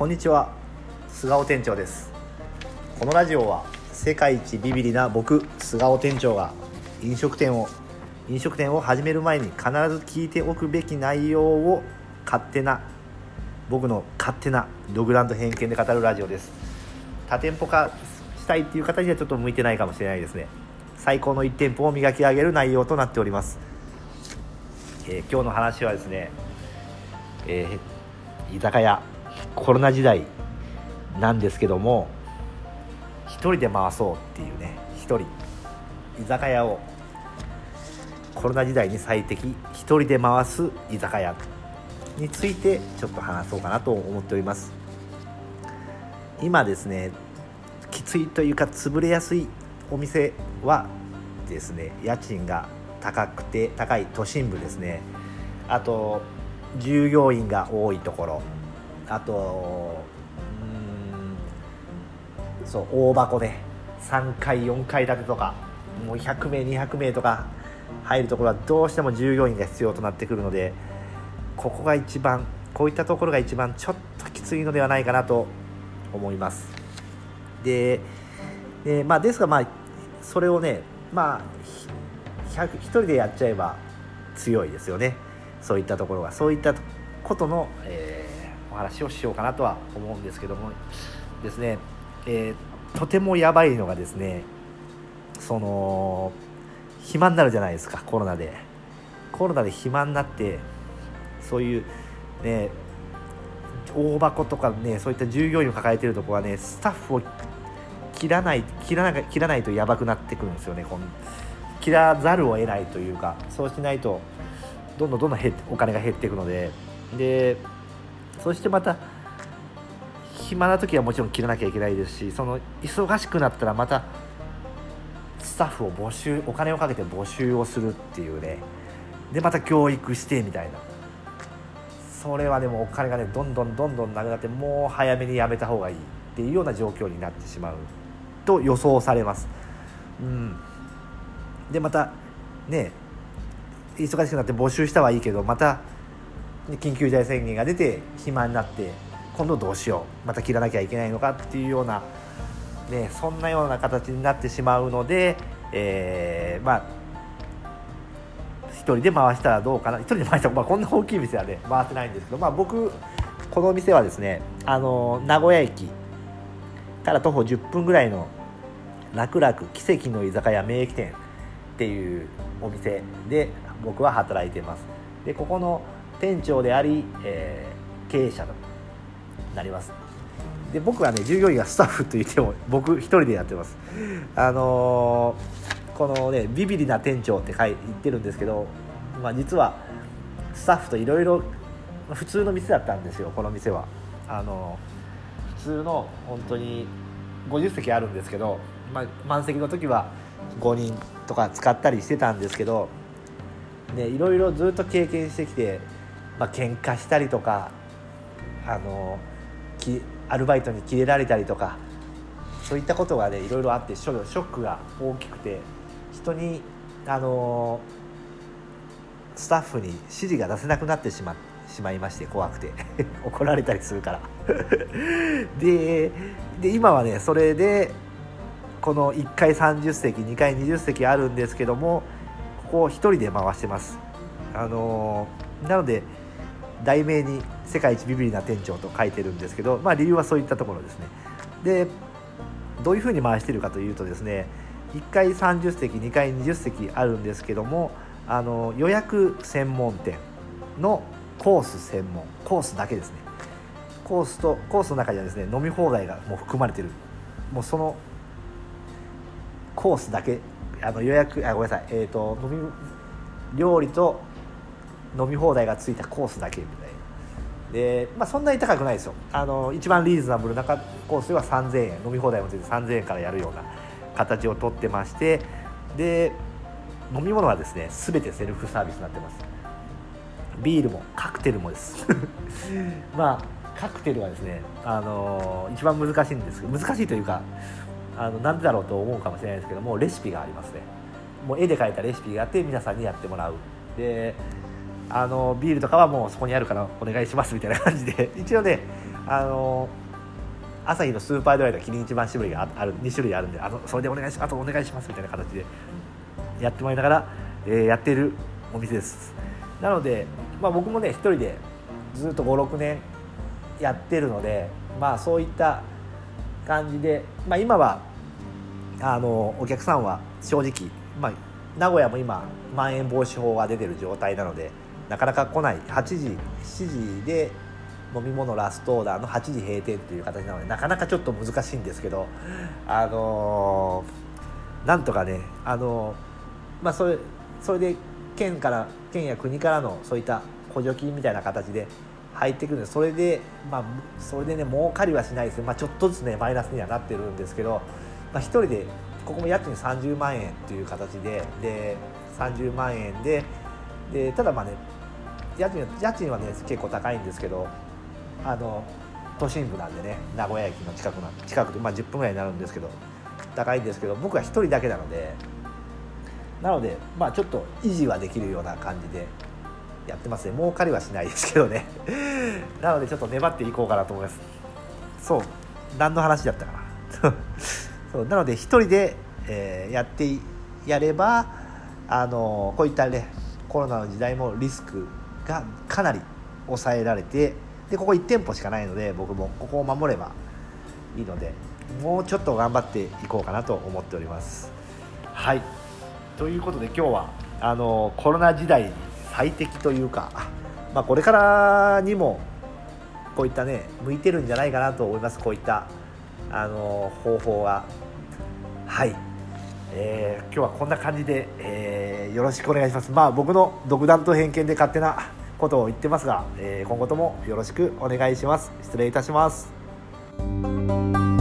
こんにちは。菅尾店長です。このラジオは世界一ビビリな僕菅尾店長が飲食店を飲食店を始める前に必ず聞いておくべき内容を勝手な僕の勝手なドグランド偏見で語るラジオです。多店舗化したいっていう方にはちょっと向いてないかもしれないですね。最高の1店舗を磨き上げる内容となっております、えー今日の話はですね、えー居酒屋。コロナ時代なんですけども一人で回そうっていうね一人。居酒屋を。コロナ時代に最適一人で回す居酒屋。についてちょっと話そうかなと思っております。今ですねきついというか潰れやすいお店はですね家賃が高くて高い都心部ですね。あと従業員が多いところ。あとうんそう大箱で3階4階建てとかもう100名200名とか入るところはどうしても従業員が必要となってくるのでここが一番こういったところが一番ちょっときついのではないかなと思います。ででまあですがまあそれをねまあ1人でやっちゃえば強いですよね。そういったところが。そういったことの、えー話をしようかなとは思うんですけどもですね、えーとてもやばいのがですねその暇になるじゃないですかコロナで。コロナで暇になってそういうね大箱とかねそういった従業員を抱えてるとこはねスタッフを切らない切らない切らないとやばくなってくるんですよねこの切らざるを得ないというかそうしないとどんどんどんどん減お金が減っていくので。でそしてまた暇な時はもちろん切らなきゃいけないですしその忙しくなったらまたスタッフを募集お金をかけて募集をするっていうね。でまた教育してみたいな。それはでもお金がねどんどんどんどんなくなってもう早めにやめた方がいいっていうような状況になってしまうと予想されます。うん、でまたね忙しくなって募集したはいいけどまた緊急事態宣言が出て暇になって今度どうしようまた切らなきゃいけないのかっていうような、ね、そんなような形になってしまうので、えーまあ一人で回したらどうかな。一人で回したら、まあ、こんな大きい店はね回せないんですけど、まあ、僕この店はですねあの名古屋駅から徒歩10分ぐらいの楽々奇跡の居酒屋名駅店っていうお店で僕は働いてます。でここの店長であり、えー経営者となります。で僕はね従業員がスタッフと言っても僕一人でやってます。あのーこのねビビリな店長って書い言ってるんですけど、まあ、実はスタッフといろいろ普通の店だったんですよこの店は。あのー普通の本当に50席あるんですけど、まあ、満席の時は5人とか使ったりしてたんですけどね、いろいろずっと経験してきて、まあ喧嘩したりとかあのきアルバイトに切れられたりとかそういったことがねいろいろあってショショックが大きくて人にあのスタッフに指示が出せなくなってしましまいまして怖くて 怒られたりするから。でで今はねそれでこの1階30席2階20席あるんですけどもここを1人で回してます。あのなので題名に「世界一ビビリな店長」と書いてるんですけど、まあ、理由はそういったところですね。でどういうふうに回してるかというとですね1階30席2階20席あるんですけどもあの予約専門店のコース専門コースだけですね。コースとコースの中にはですね飲み放題がもう含まれてる。もうそのコースだけあの予約あごめんなさい。えっ、と飲み料理と飲み放題がついたコースだけみたいな。で、まあ、そんなに高くないですよ。あの一番リーズナブルなコースでは3000円。飲み放題もついて3000円からやるような形をとってまして。で飲み物はですね全てセルフサービスになってます。ビールもカクテルもです。まあカクテルはですね、あの一番難しいんですけど難しいというかあのなんでだろうと思うかもしれないですけどもレシピがありますね。もう絵で描いたレシピがあって皆さんにやってもらう。であのビールとかはもうそこにあるからお願いしますみたいな感じで。一応ねあの朝日のスーパードライとキリン一番搾りがある2種類あるんであのそれでお願いしあとお願いしますみたいな形でやってもらいながら、えー、やってるお店です。なので、まあ、僕もね一人でずっと56年やってるのでまあそういった感じで、まあ、今はあのお客さんは正直、まあ、名古屋も今まん延防止法が出てる状態なのでなかなか来ない。8時7時で飲み物ラストオーダーの8時閉店という形なのでなかなかちょっと難しいんですけどあのー、なんとかねあのー、まあそれそれで県から県や国からのそういった補助金みたいな形で入ってくるんでそれでまあそれでね儲かりはしないです、まあ、ちょっとずつねマイナスにはなってるんですけど、まあ、1人でここも家賃30万円という形でで30万円ででただまあね家賃家賃はね結構高いんですけどあの都心部なんでね名古屋駅の近くな近くで、まあ、10分ぐらいになるんですけど高いんですけど僕は1人だけなのでなのでまあちょっと維持はできるような感じでやってますね。儲かりはしないですけどね。なのでちょっと粘っていこうかなと思います。そう。何の話だったかな。そう。なので1人で、えー、やってやればあのこういったねコロナの時代もリスクがかなり抑えられてでここ1店舗しかないので僕もここを守ればいいのでもうちょっと頑張っていこうかなと思っております。はい。ということで今日はあのコロナ時代に最適というか、まあ、これからにもこういったね向いてるんじゃないかなと思います。こういったあの方法が。はい、えー、今日はこんな感じで、えー、よろしくお願いします。まあ僕の独断と偏見で勝手なことを言ってますが、えー、今後ともよろしくお願いします。失礼いたします。